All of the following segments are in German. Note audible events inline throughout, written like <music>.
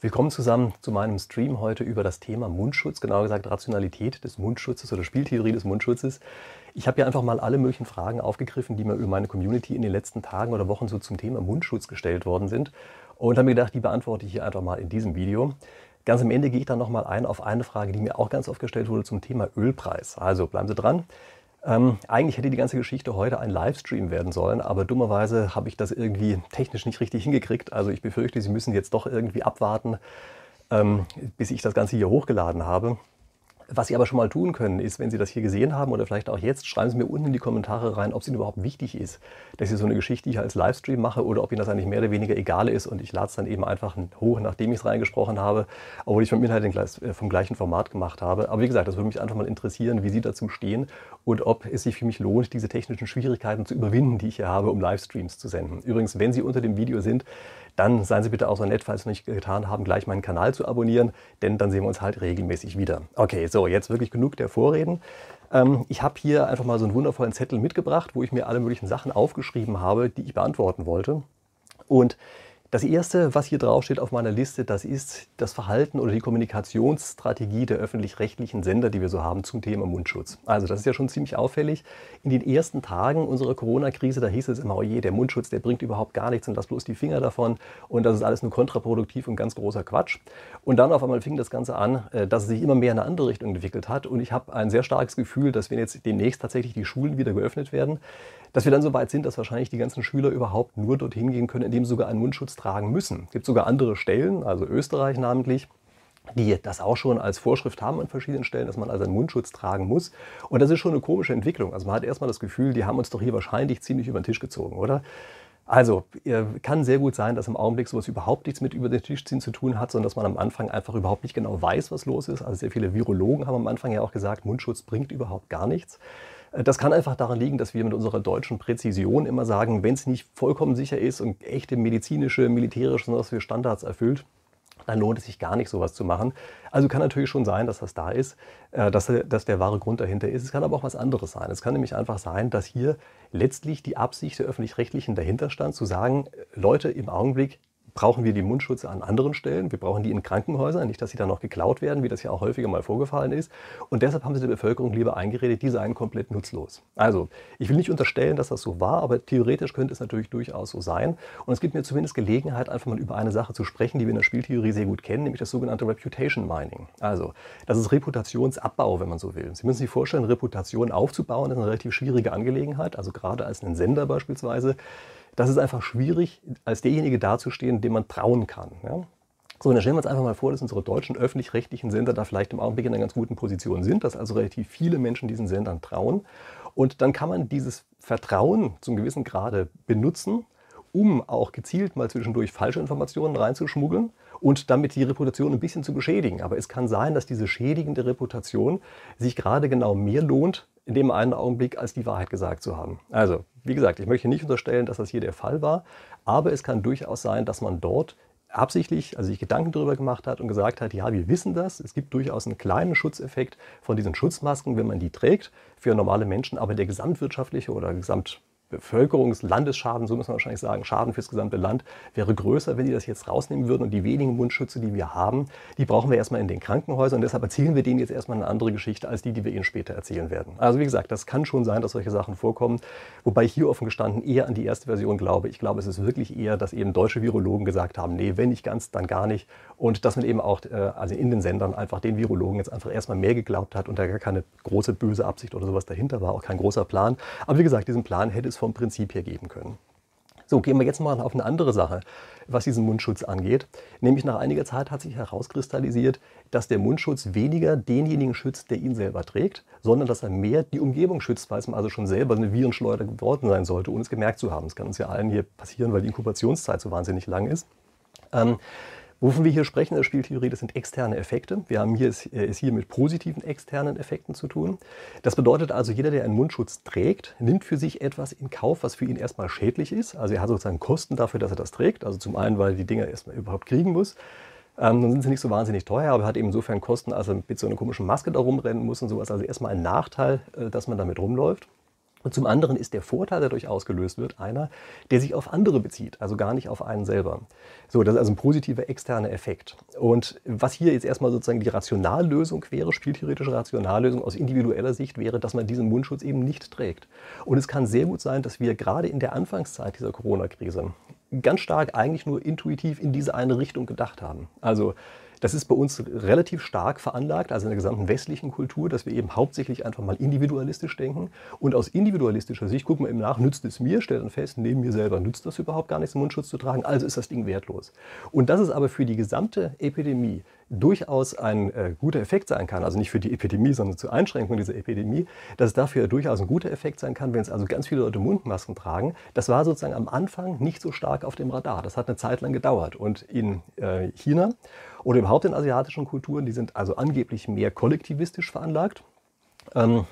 Willkommen zusammen zu meinem Stream heute über das Thema Mundschutz, genauer gesagt Rationalität des Mundschutzes oder Spieltheorie des Mundschutzes. Ich habe ja einfach mal alle möglichen Fragen aufgegriffen, die mir über meine Community in den letzten Tagen oder Wochen so zum Thema Mundschutz gestellt worden sind und habe mir gedacht, die beantworte ich hier einfach mal in diesem Video. Ganz am Ende gehe ich dann nochmal ein auf eine Frage, die mir auch ganz oft gestellt wurde zum Thema Ölpreis. Also bleiben Sie dran. Ähm, eigentlich hätte die ganze Geschichte heute ein Livestream werden sollen, aber dummerweise habe ich das irgendwie technisch nicht richtig hingekriegt. Also ich befürchte, Sie müssen jetzt doch irgendwie abwarten, ähm, bis ich das Ganze hier hochgeladen habe. Was Sie aber schon mal tun können, ist, wenn Sie das hier gesehen haben oder vielleicht auch jetzt, schreiben Sie mir unten in die Kommentare rein, ob es Ihnen überhaupt wichtig ist, dass ich so eine Geschichte hier als Livestream mache oder ob Ihnen das eigentlich mehr oder weniger egal ist und ich lade es dann eben einfach hoch, nachdem ich es reingesprochen habe, obwohl ich vom Inhalt äh, vom gleichen Format gemacht habe. Aber wie gesagt, das würde mich einfach mal interessieren, wie Sie dazu stehen und ob es sich für mich lohnt, diese technischen Schwierigkeiten zu überwinden, die ich hier habe, um Livestreams zu senden. Übrigens, wenn Sie unter dem Video sind, dann seien Sie bitte auch so nett, falls Sie es nicht getan haben, gleich meinen Kanal zu abonnieren, denn dann sehen wir uns halt regelmäßig wieder. Okay, so, jetzt wirklich genug der Vorreden. Ähm, ich habe hier einfach mal so einen wundervollen Zettel mitgebracht, wo ich mir alle möglichen Sachen aufgeschrieben habe, die ich beantworten wollte. Und das erste, was hier draufsteht auf meiner Liste, das ist das Verhalten oder die Kommunikationsstrategie der öffentlich-rechtlichen Sender, die wir so haben zum Thema Mundschutz. Also das ist ja schon ziemlich auffällig. In den ersten Tagen unserer Corona-Krise, da hieß es immer, oh je, der Mundschutz, der bringt überhaupt gar nichts und lass bloß die Finger davon und das ist alles nur kontraproduktiv und ganz großer Quatsch. Und dann auf einmal fing das Ganze an, äh, dass es sich immer mehr in eine andere Richtung entwickelt hat und ich habe ein sehr starkes Gefühl, dass wenn jetzt demnächst tatsächlich die Schulen wieder geöffnet werden, dass wir dann so weit sind, dass wahrscheinlich die ganzen Schüler überhaupt nur dorthin gehen können, indem sogar einen Mundschutz tragen müssen. Es gibt sogar andere Stellen, also Österreich namentlich, die das auch schon als Vorschrift haben an verschiedenen Stellen, dass man also einen Mundschutz tragen muss. Und das ist schon eine komische Entwicklung. Also man hat erstmal das Gefühl, die haben uns doch hier wahrscheinlich ziemlich über den Tisch gezogen, oder? Also, kann sehr gut sein, dass im Augenblick sowas überhaupt nichts mit über den Tisch ziehen zu tun hat, sondern dass man am Anfang einfach überhaupt nicht genau weiß, was los ist. Also sehr viele Virologen haben am Anfang ja auch gesagt, Mundschutz bringt überhaupt gar nichts. Äh, das kann einfach daran liegen, dass wir mit unserer deutschen Präzision immer sagen, wenn es nicht vollkommen sicher ist und echte medizinische, militärische und was für Standards erfüllt, dann lohnt es sich gar nicht, sowas zu machen. Also kann natürlich schon sein, dass das da ist, äh, dass, dass der wahre Grund dahinter ist. Es kann aber auch was anderes sein. Es kann nämlich einfach sein, dass hier letztlich die Absicht der öffentlich-rechtlichen dahinter stand, zu sagen, Leute, im Augenblick brauchen wir die Mundschutze an anderen Stellen. Wir brauchen die in Krankenhäusern, nicht, dass sie dann noch geklaut werden, wie das ja auch häufiger mal vorgefallen ist. Und deshalb haben sie der Bevölkerung lieber eingeredet, die seien komplett nutzlos. Also, ich will nicht unterstellen, dass das so war, aber theoretisch könnte es natürlich durchaus so sein. Und es gibt mir zumindest Gelegenheit, einfach mal über eine Sache zu sprechen, die wir in der Spieltheorie sehr gut kennen, nämlich das sogenannte Reputation Mining. Also, das ist Reputationsabbau, wenn man so will. Sie müssen sich vorstellen, Reputation aufzubauen, ist eine relativ schwierige Angelegenheit. Also gerade als ein Sender beispielsweise das ist einfach schwierig, als derjenige dazustehen, dem man trauen kann. Ja? So, dann stellen wir uns einfach mal vor, dass unsere deutschen öffentlich-rechtlichen Sender da vielleicht im Augenblick in einer ganz guten Position sind, dass also relativ viele Menschen diesen Sendern trauen. Und dann kann man dieses Vertrauen zum gewissen Grade benutzen, um auch gezielt mal zwischendurch falsche Informationen reinzuschmuggeln und damit die Reputation ein bisschen zu beschädigen. Aber es kann sein, dass diese schädigende Reputation sich gerade genau mehr lohnt, in dem einen Augenblick als die Wahrheit gesagt zu haben. Also, wie gesagt, ich möchte nicht unterstellen, dass das hier der Fall war, aber es kann durchaus sein, dass man dort absichtlich, also sich Gedanken darüber gemacht hat und gesagt hat, ja, wir wissen das, es gibt durchaus einen kleinen Schutzeffekt von diesen Schutzmasken, wenn man die trägt für normale Menschen, aber der gesamtwirtschaftliche oder gesamt Bevölkerungs-, Landesschaden, so muss man wahrscheinlich sagen, Schaden fürs gesamte Land wäre größer, wenn die das jetzt rausnehmen würden. Und die wenigen Mundschütze, die wir haben, die brauchen wir erstmal in den Krankenhäusern. Und deshalb erzählen wir denen jetzt erstmal eine andere Geschichte als die, die wir ihnen später erzählen werden. Also wie gesagt, das kann schon sein, dass solche Sachen vorkommen. Wobei ich hier offen gestanden eher an die erste Version glaube. Ich glaube, es ist wirklich eher, dass eben deutsche Virologen gesagt haben, nee, wenn nicht ganz, dann gar nicht. Und dass man eben auch äh, also in den Sendern einfach den Virologen jetzt einfach erstmal mehr geglaubt hat und da gar keine große böse Absicht oder sowas dahinter war, auch kein großer Plan. Aber wie gesagt, diesen Plan hätte es vom Prinzip her geben können. So, gehen wir jetzt mal auf eine andere Sache, was diesen Mundschutz angeht. Nämlich nach einiger Zeit hat sich herauskristallisiert, dass der Mundschutz weniger denjenigen schützt, der ihn selber trägt, sondern dass er mehr die Umgebung schützt, weil es also schon selber eine Virenschleuder geworden sein sollte, ohne es gemerkt zu haben. Das kann uns ja allen hier passieren, weil die Inkubationszeit so wahnsinnig lang ist. Ähm, Wovon wir hier sprechen in der Spieltheorie, das sind externe Effekte. Wir haben hier es, äh, es hier mit positiven externen Effekten zu tun. Das bedeutet also, jeder, der einen Mundschutz trägt, nimmt für sich etwas in Kauf, was für ihn erstmal schädlich ist. Also er hat sozusagen Kosten dafür, dass er das trägt. Also zum einen, weil er die Dinger erstmal überhaupt kriegen muss. Ähm, dann sind sie nicht so wahnsinnig teuer, aber er hat eben insofern Kosten, als er mit so einer komischen Maske da rumrennen muss und sowas. Also erstmal ein Nachteil, äh, dass man damit rumläuft. Und zum anderen ist der Vorteil, der dadurch ausgelöst wird, einer, der sich auf andere bezieht, also gar nicht auf einen selber. So, das ist also ein positiver externer Effekt. Und was hier jetzt erstmal sozusagen die Rationallösung wäre, spieltheoretische Rationallösung aus individueller Sicht wäre, dass man diesen Mundschutz eben nicht trägt. Und es kann sehr gut sein, dass wir gerade in der Anfangszeit dieser Corona-Krise ganz stark eigentlich nur intuitiv in diese eine Richtung gedacht haben. Also das ist bei uns relativ stark veranlagt, also in der gesamten westlichen Kultur, dass wir eben hauptsächlich einfach mal individualistisch denken. Und aus individualistischer Sicht gucken wir eben nach, nützt es mir, stellt dann fest, neben mir selber nützt das überhaupt gar nichts, Mundschutz zu tragen, also ist das Ding wertlos. Und das ist aber für die gesamte Epidemie durchaus ein äh, guter Effekt sein kann, also nicht für die Epidemie, sondern zur Einschränkung dieser Epidemie, dass es dafür durchaus ein guter Effekt sein kann, wenn es also ganz viele Leute Mundmasken tragen. Das war sozusagen am Anfang nicht so stark auf dem Radar. Das hat eine Zeit lang gedauert. Und in äh, China oder überhaupt in asiatischen Kulturen, die sind also angeblich mehr kollektivistisch veranlagt. Ähm,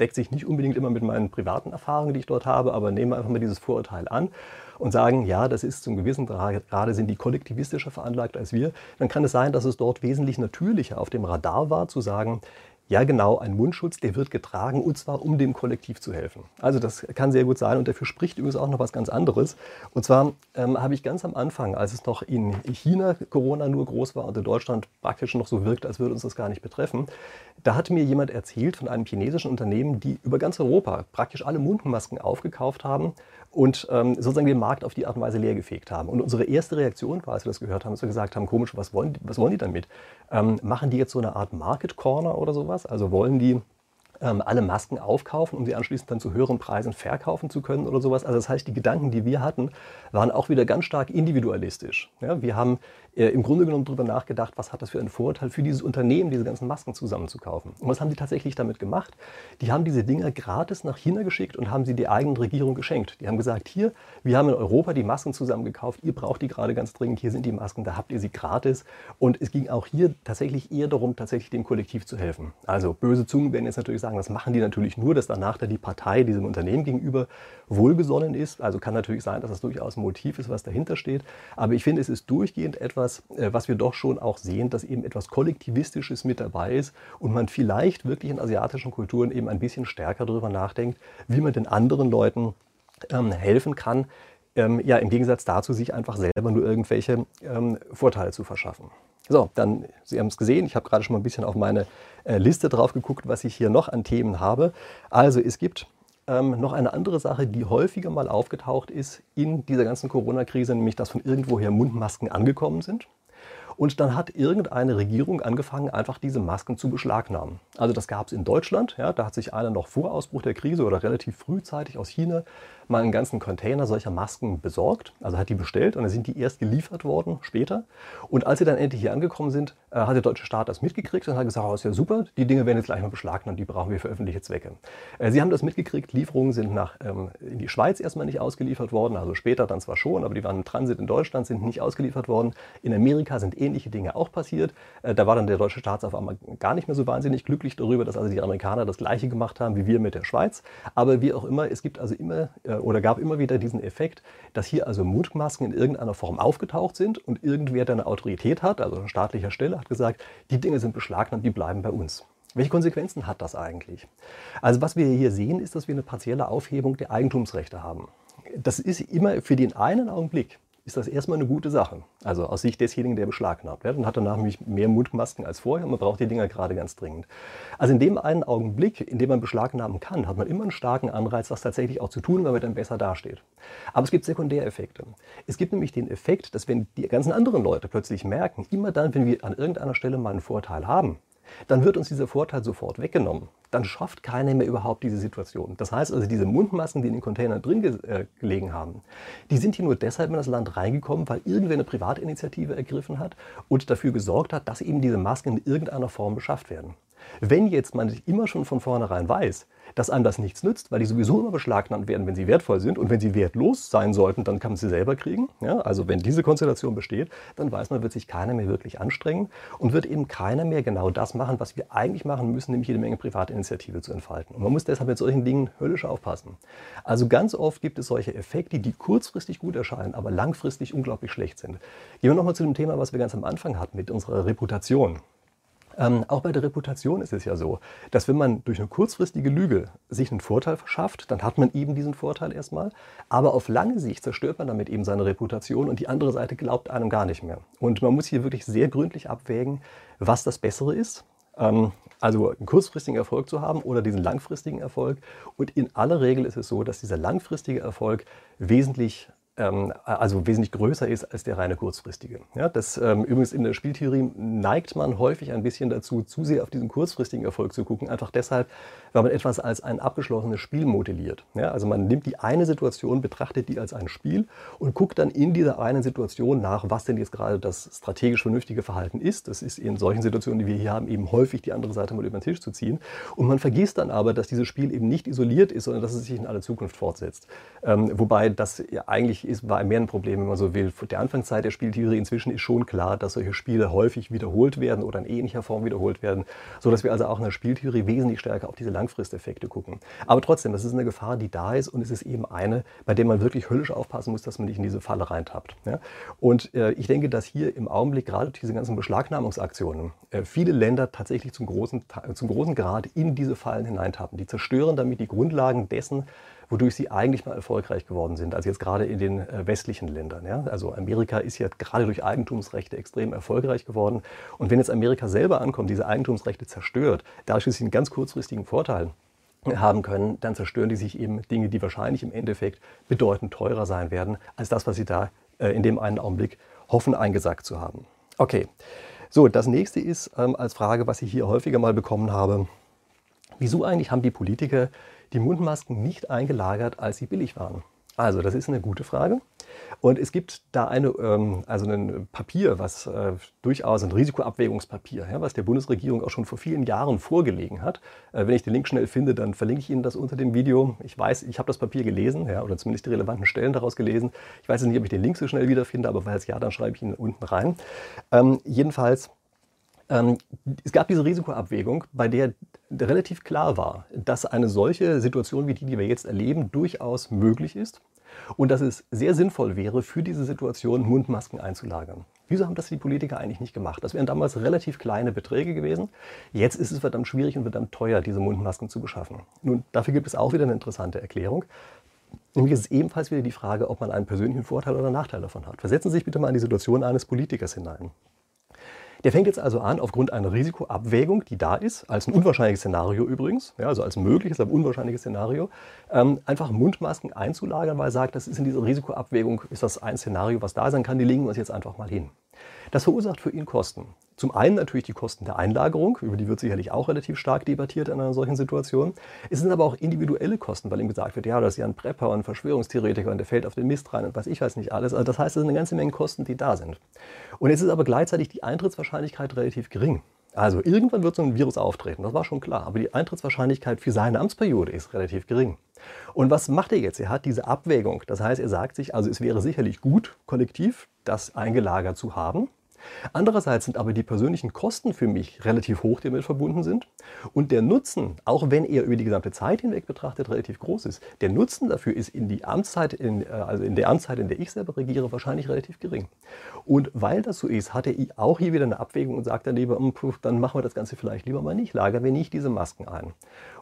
deckt sich nicht unbedingt immer mit meinen privaten Erfahrungen, die ich dort habe, aber nehmen wir einfach mal dieses Vorurteil an und sagen, ja, das ist zum gewissen Grad, gerade sind die kollektivistischer veranlagt als wir, dann kann es sein, dass es dort wesentlich natürlicher auf dem Radar war, zu sagen, ja, genau, ein Mundschutz, der wird getragen und zwar um dem Kollektiv zu helfen. Also das kann sehr gut sein und dafür spricht übrigens auch noch was ganz anderes. Und zwar ähm, habe ich ganz am Anfang, als es noch in China Corona nur groß war und in Deutschland praktisch noch so wirkt, als würde uns das gar nicht betreffen, da hat mir jemand erzählt von einem chinesischen Unternehmen, die über ganz Europa praktisch alle Mundmasken aufgekauft haben und ähm, sozusagen den Markt auf die Art und Weise leergefegt haben. Und unsere erste Reaktion war, als wir das gehört haben, dass wir gesagt haben, komisch, was wollen, was wollen die damit? Ähm, machen die jetzt so eine Art Market Corner oder sowas? Also wollen die ähm, alle Masken aufkaufen, um sie anschließend dann zu höheren Preisen verkaufen zu können oder sowas. Also das heißt, die Gedanken, die wir hatten, waren auch wieder ganz stark individualistisch. Ja, wir haben äh, im Grunde genommen darüber nachgedacht, was hat das für einen Vorteil für dieses Unternehmen, diese ganzen Masken zusammenzukaufen. Und was haben die tatsächlich damit gemacht? Die haben diese Dinger gratis nach China geschickt und haben sie der eigenen Regierung geschenkt. Die haben gesagt, hier, wir haben in Europa die Masken zusammengekauft, ihr braucht die gerade ganz dringend, hier sind die Masken, da habt ihr sie gratis. Und es ging auch hier tatsächlich eher darum, tatsächlich dem Kollektiv zu helfen. Also böse Zungen werden jetzt natürlich sagen, das machen die natürlich nur, dass danach da die Partei diesem Unternehmen gegenüber wohlgesonnen ist. Also kann natürlich sein, dass das durchaus ein Motiv ist, was dahinter steht. Aber ich finde, es ist durchgehend etwas, äh, was wir doch schon auch sehen, dass eben etwas Kollektivistisches mit dabei ist und man vielleicht wirklich in asiatischen Kulturen eben ein bisschen stärker darüber nachdenkt, wie man den anderen Leuten ähm, helfen kann, ähm, ja, im Gegensatz dazu, sich einfach selber nur irgendwelche ähm, Vorteile zu verschaffen. So, dann, Sie haben es gesehen, ich habe gerade schon mal ein bisschen auf meine äh, Liste drauf geguckt, was ich hier noch an Themen habe. Also es gibt ähm, noch eine andere Sache, die häufiger mal aufgetaucht ist in dieser ganzen Corona-Krise, nämlich dass von irgendwoher Mundmasken angekommen sind. Und dann hat irgendeine Regierung angefangen, einfach diese Masken zu beschlagnahmen. Also das gab es in Deutschland. Ja, da hat sich einer noch vor Ausbruch der Krise oder relativ frühzeitig aus China mal einen ganzen Container solcher Masken besorgt. Also hat die bestellt und dann sind die erst geliefert worden später. Und als sie dann endlich hier angekommen sind, hat der deutsche Staat das mitgekriegt und hat gesagt, oh, ist ja super, die Dinge werden jetzt gleich mal beschlagnahmt, die brauchen wir für öffentliche Zwecke. Äh, sie haben das mitgekriegt, Lieferungen sind nach, ähm, in die Schweiz erstmal nicht ausgeliefert worden, also später dann zwar schon, aber die waren im Transit in Deutschland, sind nicht ausgeliefert worden. In Amerika sind ähnliche Dinge auch passiert. Äh, da war dann der deutsche Staat auf einmal gar nicht mehr so wahnsinnig glücklich darüber, dass also die Amerikaner das Gleiche gemacht haben wie wir mit der Schweiz. Aber wie auch immer, es gibt also immer oder gab immer wieder diesen Effekt, dass hier also Mundmasken in irgendeiner Form aufgetaucht sind und irgendwer, der eine Autorität hat, also an staatlicher Stelle, hat gesagt, die Dinge sind beschlagnahmt, die bleiben bei uns. Welche Konsequenzen hat das eigentlich? Also was wir hier sehen, ist, dass wir eine partielle Aufhebung der Eigentumsrechte haben. Das ist immer für den einen Augenblick ist das erstmal eine gute Sache. Also aus Sicht desjenigen, der beschlagnahmt wird und hat danach nämlich mehr Mundmasken als vorher und man braucht die Dinger gerade ganz dringend. Also in dem einen Augenblick, in dem man beschlagnahmen kann, hat man immer einen starken Anreiz, das tatsächlich auch zu tun, weil man dann besser dasteht. Aber es gibt Sekundäreffekte. Es gibt nämlich den Effekt, dass wenn die ganzen anderen Leute plötzlich merken, immer dann, wenn wir an irgendeiner Stelle mal einen Vorteil haben, dann wird uns dieser Vorteil sofort weggenommen. Dann schafft keiner mehr überhaupt diese Situation. Das heißt also, diese Mundmasken, die in den Containern drin äh, gelegen haben, die sind hier nur deshalb in das Land reingekommen, weil irgendwer eine Privatinitiative ergriffen hat und dafür gesorgt hat, dass eben diese Masken in irgendeiner Form beschafft werden. Wenn jetzt man immer schon von vornherein weiß, dass einem das nichts nützt, weil die sowieso immer beschlagnahmt werden, wenn sie wertvoll sind. Und wenn sie wertlos sein sollten, dann kann man sie selber kriegen. Ja, also wenn diese Konstellation besteht, dann weiß man, wird sich keiner mehr wirklich anstrengen und wird eben keiner mehr genau das machen, was wir eigentlich machen müssen, nämlich jede Menge Privatinitiative zu entfalten. Und man muss deshalb mit solchen Dingen höllisch aufpassen. Also ganz oft gibt es solche Effekte, die kurzfristig gut erscheinen, aber langfristig unglaublich schlecht sind. Gehen wir nochmal zu dem Thema, was wir ganz am Anfang hatten mit unserer Reputation. Ähm, auch bei der Reputation ist es ja so, dass wenn man durch eine kurzfristige Lüge sich einen Vorteil verschafft, dann hat man eben diesen Vorteil erstmal. Aber auf lange Sicht zerstört man damit eben seine Reputation und die andere Seite glaubt einem gar nicht mehr. Und man muss hier wirklich sehr gründlich abwägen, was das Bessere ist. Ähm, also einen kurzfristigen Erfolg zu haben oder diesen langfristigen Erfolg. Und in aller Regel ist es so, dass dieser langfristige Erfolg wesentlich also wesentlich größer ist als der reine kurzfristige. Ja, das, ähm, übrigens in der Spieltheorie neigt man häufig ein bisschen dazu, zu sehr auf diesen kurzfristigen Erfolg zu gucken, einfach deshalb, weil man etwas als ein abgeschlossenes Spiel modelliert. Ja, also man nimmt die eine Situation, betrachtet die als ein Spiel und guckt dann in dieser einen Situation nach, was denn jetzt gerade das strategisch vernünftige Verhalten ist. Das ist in solchen Situationen, die wir hier haben, eben häufig die andere Seite mal über den Tisch zu ziehen. Und man vergisst dann aber, dass dieses Spiel eben nicht isoliert ist, sondern dass es sich in alle Zukunft fortsetzt. Ähm, wobei das ja eigentlich ist, war mehr ein Problem, wenn man so will. Der Anfangszeit der Spieltheorie inzwischen ist schon klar, dass solche Spiele häufig wiederholt werden oder in ähnlicher Form wiederholt werden, sodass wir also auch in der Spieltheorie wesentlich stärker auf diese Langfristeffekte gucken. Aber trotzdem, das ist eine Gefahr, die da ist und es ist eben eine, bei der man wirklich höllisch aufpassen muss, dass man nicht in diese Falle reintappt. Ja? Und äh, ich denke, dass hier im Augenblick gerade durch diese ganzen Beschlagnahmungsaktionen äh, viele Länder tatsächlich zum großen, zum großen Grad in diese Fallen hineintappen. Die zerstören damit die Grundlagen dessen, wodurch sie eigentlich mal erfolgreich geworden sind, also jetzt gerade in den äh, westlichen Ländern. Ja? Also Amerika ist ja gerade durch Eigentumsrechte extrem erfolgreich geworden. Und wenn jetzt Amerika selber ankommt, diese Eigentumsrechte zerstört, dadurch, dass sie einen ganz kurzfristigen Vorteil haben können, dann zerstören die sich eben Dinge, die wahrscheinlich im Endeffekt bedeutend teurer sein werden, als das, was sie da äh, in dem einen Augenblick hoffen, eingesagt zu haben. Okay, so, das nächste ist ähm, als Frage, was ich hier häufiger mal bekommen habe, wieso eigentlich haben die Politiker die Mundmasken nicht eingelagert, als sie billig waren? Also, das ist eine gute Frage. Und es gibt da eine, ähm, also ein Papier, was äh, durchaus ein Risikoabwägungspapier, ja, was der Bundesregierung auch schon vor vielen Jahren vorgelegen hat. Äh, wenn ich den Link schnell finde, dann verlinke ich Ihnen das unter dem Video. Ich weiß, ich habe das Papier gelesen, oder zumindest die relevanten Stellen daraus gelesen. Ich weiß nicht, ob ich den Link so schnell wiederfinde, aber falls ja, dann schreibe ich ihn unten rein. Ähm, jedenfalls ähm, es gab diese Risikoabwägung, bei der relativ klar war, dass eine solche Situation wie die, die wir jetzt erleben, durchaus möglich ist und dass es sehr sinnvoll wäre, für diese Situation Mundmasken einzulagern. Wieso haben das die Politiker eigentlich nicht gemacht? Das wären damals relativ kleine Beträge gewesen. Jetzt ist es verdammt schwierig und verdammt teuer, diese Mundmasken zu beschaffen. Nun, dafür gibt es auch wieder eine interessante Erklärung. Nämlich ist es ebenfalls wieder die Frage, ob man einen persönlichen Vorteil oder Nachteil davon hat. Versetzen Sie sich bitte mal in die Situation eines Politikers hinein. Der fängt jetzt also an, aufgrund einer Risikoabwägung, die da ist, als ein unwahrscheinliches Szenario übrigens, ja, also als mögliches, aber unwahrscheinliches Szenario, ähm, einfach Mundmasken einzulagern, weil er sagt, das ist in dieser Risikoabwägung, ist das ein Szenario, was da sein kann, die legen wir uns jetzt einfach mal hin. Das verursacht für ihn Kosten. Zum einen natürlich die Kosten der Einlagerung, über die wird sicherlich auch relativ stark debattiert in einer solchen Situation. Es sind aber auch individuelle Kosten, weil ihm gesagt wird, ja, das ist ja ein Prepper und Verschwörungstheoretiker und der fällt auf den Mist rein und was ich weiß nicht alles. Also das heißt, es sind eine ganze Menge Kosten, die da sind. Und es ist aber gleichzeitig die Eintrittswahrscheinlichkeit relativ gering. Also irgendwann wird so ein Virus auftreten, das war schon klar. Aber die Eintrittswahrscheinlichkeit für seine Amtsperiode ist relativ gering. Und was macht er jetzt? Er hat diese Abwägung. Das heißt, er sagt sich, also es wäre sicherlich gut, kollektiv das eingelagert zu haben. Andererseits sind aber die persönlichen Kosten für mich relativ hoch, die damit verbunden sind. Und der Nutzen, auch wenn er über die gesamte Zeit hinweg betrachtet relativ groß ist, der Nutzen dafür ist in, die Amtszeit, in, äh, also in der Amtszeit, in der ich selber regiere, wahrscheinlich relativ gering. Und weil das so ist, hat er auch hier wieder eine Abwägung und sagt dann lieber, hm, dann machen wir das Ganze vielleicht lieber mal nicht, lagern wir nicht diese Masken ein.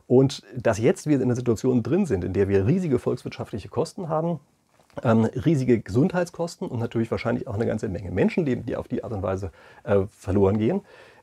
Und dass jetzt wir in einer Situation drin sind, in der wir riesige volkswirtschaftliche Kosten haben, ähm, riesige Gesundheitskosten und natürlich wahrscheinlich auch eine ganze Menge Menschenleben, die auf die Art und Weise äh, verloren gehen.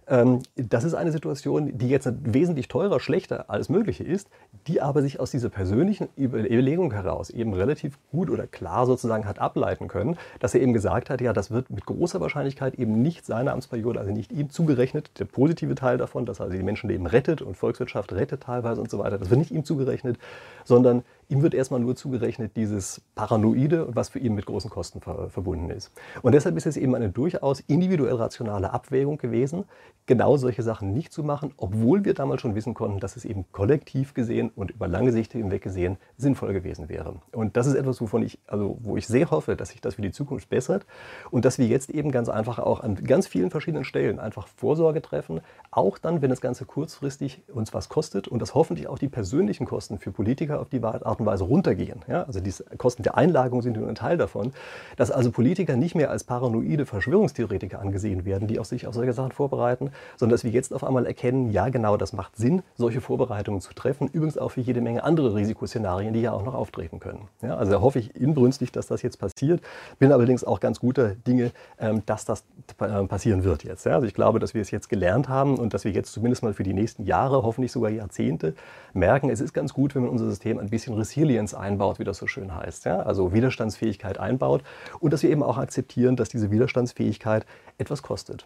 Ähm, das ist eine Situation, die jetzt wesentlich teurer, schlechter als Mögliche ist, die aber sich aus dieser persönlichen Überlegung heraus eben relativ gut oder klar sozusagen hat ableiten können, dass er eben gesagt hat, ja, das wird mit großer Wahrscheinlichkeit eben nicht seine Amtsperiode, also nicht ihm zugerechnet, der positive Teil davon, dass er also die Menschenleben rettet und Volkswirtschaft rettet teilweise und so weiter, das wird nicht ihm zugerechnet, sondern Ihm wird erstmal nur zugerechnet dieses Paranoide, was für ihn mit großen Kosten ver verbunden ist. Und deshalb ist es eben eine durchaus individuell rationale Abwägung gewesen, genau solche Sachen nicht zu machen, obwohl wir damals schon wissen konnten, dass es eben kollektiv gesehen und über lange Sicht hinweg gesehen sinnvoll gewesen wäre. Und das ist etwas, wovon ich, also wo ich sehr hoffe, dass sich das für die Zukunft bessert und dass wir jetzt eben ganz einfach auch an ganz vielen verschiedenen Stellen einfach Vorsorge treffen, auch dann, wenn das Ganze kurzfristig uns was kostet und das hoffentlich auch die persönlichen Kosten für Politiker auf die Art Art und Weise runtergehen. Ja? Also die Kosten der Einlagerung sind nur ein Teil davon. Dass also Politiker nicht mehr als paranoide Verschwörungstheoretiker angesehen werden, die auf sich auf solche Sachen vorbereiten, sondern dass wir jetzt auf einmal erkennen, ja genau, das macht Sinn, solche Vorbereitungen zu treffen. Übrigens auch für jede Menge andere Risikoszenarien, die ja auch noch auftreten können. Ja? Also da hoffe ich inbrünstig, dass das jetzt passiert. Bin allerdings auch ganz guter Dinge, ähm, dass das äh, passieren wird jetzt. Ja? Also ich glaube, dass wir es jetzt gelernt haben und dass wir jetzt zumindest mal für die nächsten Jahre, hoffentlich sogar Jahrzehnte, merken, es ist ganz gut, wenn man unser System ein bisschen Resilience einbaut, wie das so schön heißt. Ja? Also Widerstandsfähigkeit einbaut und dass wir eben auch akzeptieren, dass diese Widerstandsfähigkeit etwas kostet.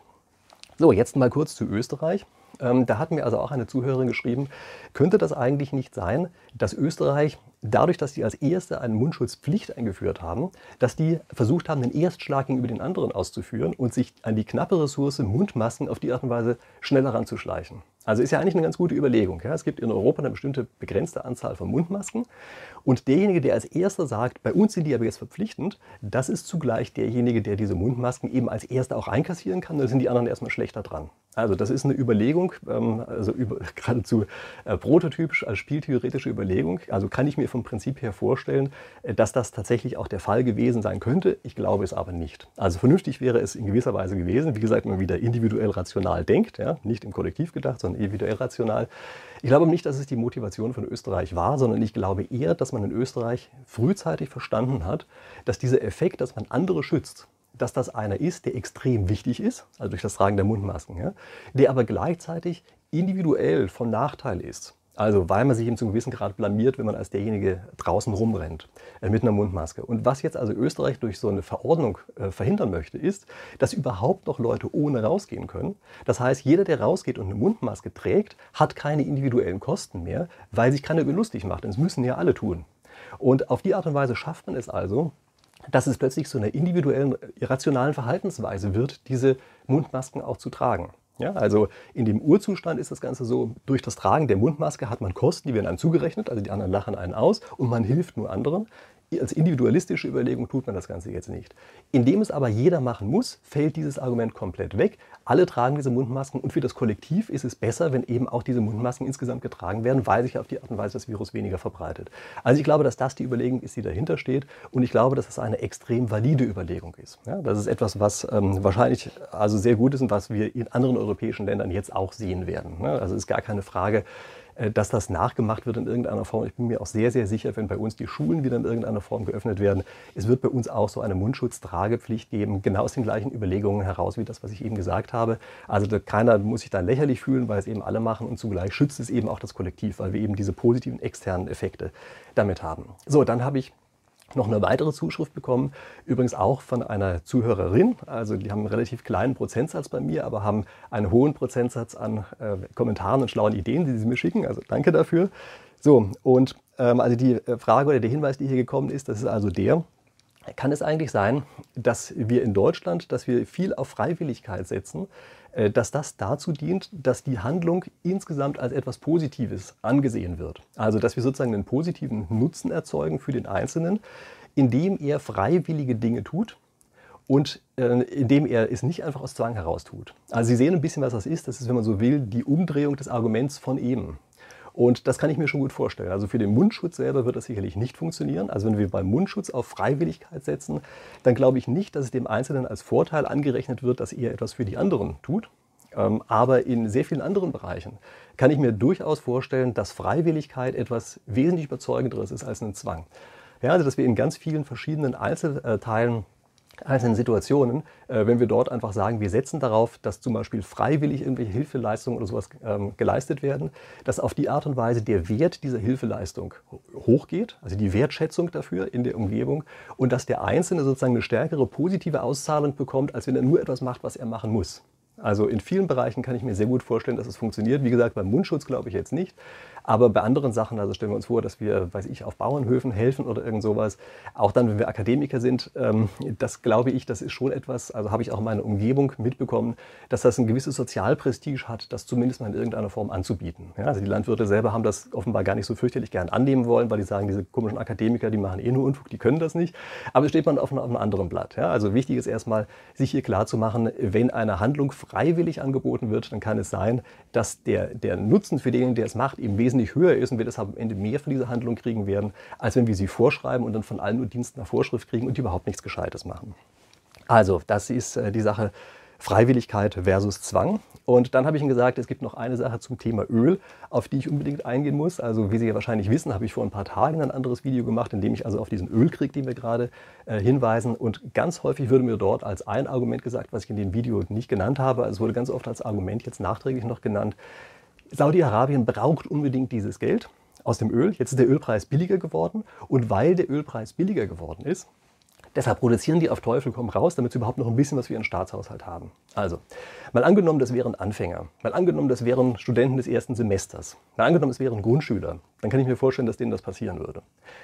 So, jetzt mal kurz zu Österreich. Ähm, da hat mir also auch eine Zuhörerin geschrieben, könnte das eigentlich nicht sein, dass Österreich dadurch, dass sie als Erste eine Mundschutzpflicht eingeführt haben, dass die versucht haben, den Erstschlag gegenüber den anderen auszuführen und sich an die knappe Ressource Mundmasken auf die Art und Weise schneller ranzuschleichen. Also ist ja eigentlich eine ganz gute Überlegung. Ja? Es gibt in Europa eine bestimmte begrenzte Anzahl von Mundmasken und derjenige, der als Erster sagt, bei uns sind die aber jetzt verpflichtend, das ist zugleich derjenige, der diese Mundmasken eben als Erster auch einkassieren kann. Da sind die anderen erstmal schlechter dran. Also das ist eine Überlegung, ähm, also über, <laughs> geradezu äh, prototypisch als spieltheoretische Überlegung. Also kann ich mir vom Prinzip her vorstellen, äh, dass das tatsächlich auch der Fall gewesen sein könnte. Ich glaube es aber nicht. Also vernünftig wäre es in gewisser Weise gewesen. Wie gesagt, man wieder individuell rational denkt, ja, nicht im Kollektiv gedacht, sondern individuell rational. Ich glaube nicht, dass es die Motivation von Österreich war, sondern ich glaube eher, dass man in Österreich frühzeitig verstanden hat, dass dieser Effekt, dass man andere schützt, dass das einer ist, der extrem wichtig ist, also durch das Tragen der Mundmasken, ja, der aber gleichzeitig individuell von Nachteil ist. Also weil man sich eben zu einem gewissen Grad blamiert, wenn man als derjenige draußen rumrennt äh, mit einer Mundmaske. Und was jetzt also Österreich durch so eine Verordnung äh, verhindern möchte, ist, dass überhaupt noch Leute ohne rausgehen können. Das heißt, jeder, der rausgeht und eine Mundmaske trägt, hat keine individuellen Kosten mehr, weil sich keiner über lustig macht. Das müssen ja alle tun. Und auf die Art und Weise schafft man es also, dass es plötzlich zu einer individuellen, irrationalen Verhaltensweise wird, diese Mundmasken auch zu tragen. Ja, also in dem Urzustand ist das Ganze so, durch das Tragen der Mundmaske hat man Kosten, die werden einem zugerechnet, also die anderen lachen einen aus und man hilft nur anderen als individualistische Überlegung tut man das Ganze jetzt nicht. Indem es aber jeder machen muss, fällt dieses Argument komplett weg. Alle tragen diese Mundmasken und für das Kollektiv ist es besser, wenn eben auch diese Mundmasken insgesamt getragen werden, weil sich auf die Art und Weise das Virus weniger verbreitet. Also ich glaube, dass das die Überlegung ist, die dahinter steht und ich glaube, dass das eine extrem valide Überlegung ist. Ja, das ist etwas, was ähm, wahrscheinlich also sehr gut ist und was wir in anderen europäischen Ländern jetzt auch sehen werden. Ja, also ist gar keine Frage, dass das nachgemacht wird in irgendeiner Form. Ich bin mir auch sehr, sehr sicher, wenn bei uns die Schulen wieder in irgendeiner Form geöffnet werden, es wird bei uns auch so eine Mundschutztragepflicht geben, genau aus den gleichen Überlegungen heraus, wie das, was ich eben gesagt habe. Also keiner muss sich da lächerlich fühlen, weil es eben alle machen und zugleich schützt es eben auch das Kollektiv, weil wir eben diese positiven externen Effekte damit haben. So, dann habe ich noch eine weitere Zuschrift bekommen, übrigens auch von einer Zuhörerin. Also die haben einen relativ kleinen Prozentsatz bei mir, aber haben einen hohen Prozentsatz an äh, Kommentaren und schlauen Ideen, die sie mir schicken. Also danke dafür. So, und ähm, also die äh, Frage oder der Hinweis, die hier gekommen ist, das ist also der, kann es eigentlich sein, dass wir in Deutschland, dass wir viel auf Freiwilligkeit setzen, dass das dazu dient, dass die Handlung insgesamt als etwas Positives angesehen wird. Also dass wir sozusagen einen positiven Nutzen erzeugen für den Einzelnen, indem er freiwillige Dinge tut und äh, indem er es nicht einfach aus Zwang heraus tut. Also Sie sehen ein bisschen, was das ist. Das ist, wenn man so will, die Umdrehung des Arguments von eben. Und das kann ich mir schon gut vorstellen. Also für den Mundschutz selber wird das sicherlich nicht funktionieren. Also wenn wir beim Mundschutz auf Freiwilligkeit setzen, dann glaube ich nicht, dass es dem Einzelnen als Vorteil angerechnet wird, dass er etwas für die anderen tut. Ähm, aber in sehr vielen anderen Bereichen kann ich mir durchaus vorstellen, dass Freiwilligkeit etwas wesentlich überzeugenderes ist als ein Zwang. Ja, also dass wir in ganz vielen verschiedenen Einzelteilen einzelnen Situationen, äh, wenn wir dort einfach sagen, wir setzen darauf, dass zum Beispiel freiwillig irgendwelche Hilfeleistungen oder sowas ähm, geleistet werden, dass auf die Art und Weise der Wert dieser Hilfeleistung hochgeht, also die Wertschätzung dafür in der Umgebung und dass der Einzelne sozusagen eine stärkere positive Auszahlung bekommt, als wenn er nur etwas macht, was er machen muss. Also in vielen Bereichen kann ich mir sehr gut vorstellen, dass es funktioniert. Wie gesagt, beim Mundschutz glaube ich jetzt nicht. Aber bei anderen Sachen, also stellen wir uns vor, dass wir, weiß ich, auf Bauernhöfen helfen oder irgend sowas. Auch dann, wenn wir Akademiker sind, ähm, das glaube ich, das ist schon etwas, also habe ich auch in meiner Umgebung mitbekommen, dass das ein gewisses Sozialprestige hat, das zumindest mal in irgendeiner Form anzubieten. Ja, also die Landwirte selber haben das offenbar gar nicht so fürchterlich gern annehmen wollen, weil die sagen, diese komischen Akademiker, die machen eh nur Unfug, die können das nicht. Aber steht man auf, auf einem anderen Blatt. Ja, also wichtig ist erstmal, sich hier klar zu machen, wenn eine Handlung freiwillig angeboten wird, dann kann es sein, dass der, der Nutzen für den, der es macht, eben wesentlich wesentlich höher ist und wir deshalb am Ende mehr von dieser Handlung kriegen werden, als wenn wir sie vorschreiben und dann von allen nur Diensten nach Vorschrift kriegen und die überhaupt nichts Gescheites machen. Also, das ist äh, die Sache Freiwilligkeit versus Zwang. Und dann habe ich ihm gesagt, es gibt noch eine Sache zum Thema Öl, auf die ich unbedingt eingehen muss. Also wie Sie ja wahrscheinlich wissen, habe ich vor ein paar Tagen ein anderes Video gemacht, in dem ich also auf diesen Ölkrieg, den wir gerade äh, hinweisen. Und ganz häufig würde mir dort als ein Argument gesagt, was ich in dem Video nicht genannt habe. Also es wurde ganz oft als Argument jetzt nachträglich noch genannt, Saudi-Arabien braucht unbedingt dieses Geld aus dem Öl. Jetzt ist der Ölpreis billiger geworden. Und weil der Ölpreis billiger geworden ist, Deshalb produzieren die auf Teufel komm raus, damit sie überhaupt noch ein bisschen was für ihren Staatshaushalt haben. Also, mal angenommen, das wären Anfänger. Mal angenommen, das wären Studenten des ersten Semesters. Mal angenommen, es wären Grundschüler. Dann kann ich mir vorstellen, dass denen das passieren würde.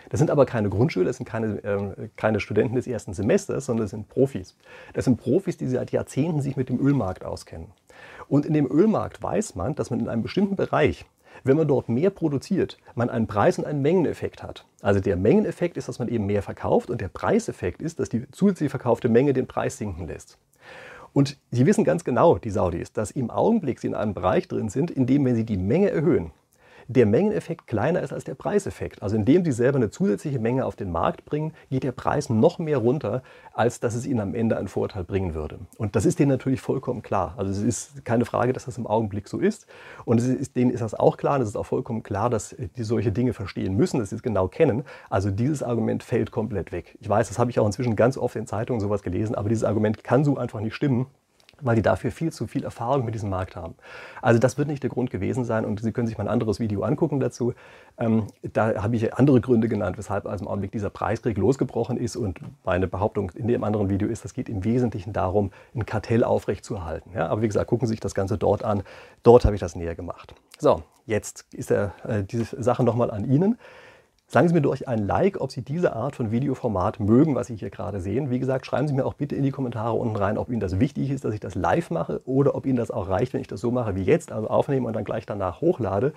Das sind aber keine Grundschüler, das sind keine, äh, keine Studenten des ersten Semesters, sondern das sind Profis. Das sind Profis, die seit Jahrzehnten sich mit dem Ölmarkt auskennen. Und in dem Ölmarkt weiß man, dass man in einem bestimmten Bereich wenn man dort mehr produziert, man einen Preis- und einen Mengeneffekt hat. Also der Mengeneffekt ist, dass man eben mehr verkauft und der Preiseffekt ist, dass die zusätzlich verkaufte Menge den Preis sinken lässt. Und Sie wissen ganz genau, die Saudis, dass im Augenblick Sie in einem Bereich drin sind, in dem, wenn Sie die Menge erhöhen, der Mengeneffekt kleiner ist als der Preiseffekt. Also indem Sie selber eine zusätzliche Menge auf den Markt bringen, geht der Preis noch mehr runter, als dass es Ihnen am Ende einen Vorteil bringen würde. Und das ist denen natürlich vollkommen klar. Also es ist keine Frage, dass das im Augenblick so ist. Und ist, denen ist das auch klar. Und es ist auch vollkommen klar, dass die solche Dinge verstehen müssen, dass sie es genau kennen. Also dieses Argument fällt komplett weg. Ich weiß, das habe ich auch inzwischen ganz oft in Zeitungen sowas gelesen, aber dieses Argument kann so einfach nicht stimmen weil die dafür viel zu viel Erfahrung mit diesem Markt haben. Also das wird nicht der Grund gewesen sein und Sie können sich mal ein anderes Video angucken dazu. Ähm, da habe ich andere Gründe genannt, weshalb also im Augenblick dieser Preiskrieg losgebrochen ist und meine Behauptung in dem anderen Video ist, das geht im Wesentlichen darum, ein Kartell aufrechtzuerhalten. Ja, aber wie gesagt, gucken Sie sich das Ganze dort an. Dort habe ich das näher gemacht. So, jetzt ist der, äh, diese Sache nochmal an Ihnen. Sagen Sie mir durch ein Like, ob Sie diese Art von Videoformat mögen, was Sie hier gerade sehen. Wie gesagt, schreiben Sie mir auch bitte in die Kommentare unten rein, ob Ihnen das wichtig ist, dass ich das live mache oder ob Ihnen das auch reicht, wenn ich das so mache wie jetzt, also aufnehme und dann gleich danach hochlade.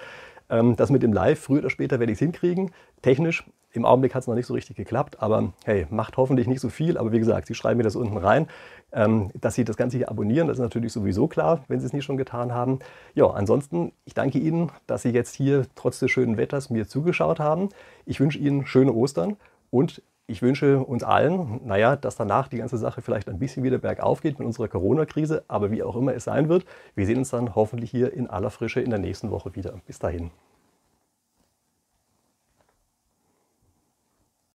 Ähm, das mit dem Live, früher oder später werde ich es hinkriegen. Technisch, im Augenblick hat es noch nicht so richtig geklappt, aber hey, macht hoffentlich nicht so viel. Aber wie gesagt, Sie schreiben mir das unten rein. Ähm, dass Sie das Ganze hier abonnieren, das ist natürlich sowieso klar, wenn Sie es nicht schon getan haben. Ja, ansonsten, ich danke Ihnen, dass Sie jetzt hier trotz des schönen Wetters mir zugeschaut haben. Ich wünsche Ihnen schöne Ostern und ich wünsche uns allen, naja, dass danach die ganze Sache vielleicht ein bisschen wieder bergauf geht mit unserer Corona-Krise, aber wie auch immer es sein wird, wir sehen uns dann hoffentlich hier in aller Frische in der nächsten Woche wieder. Bis dahin.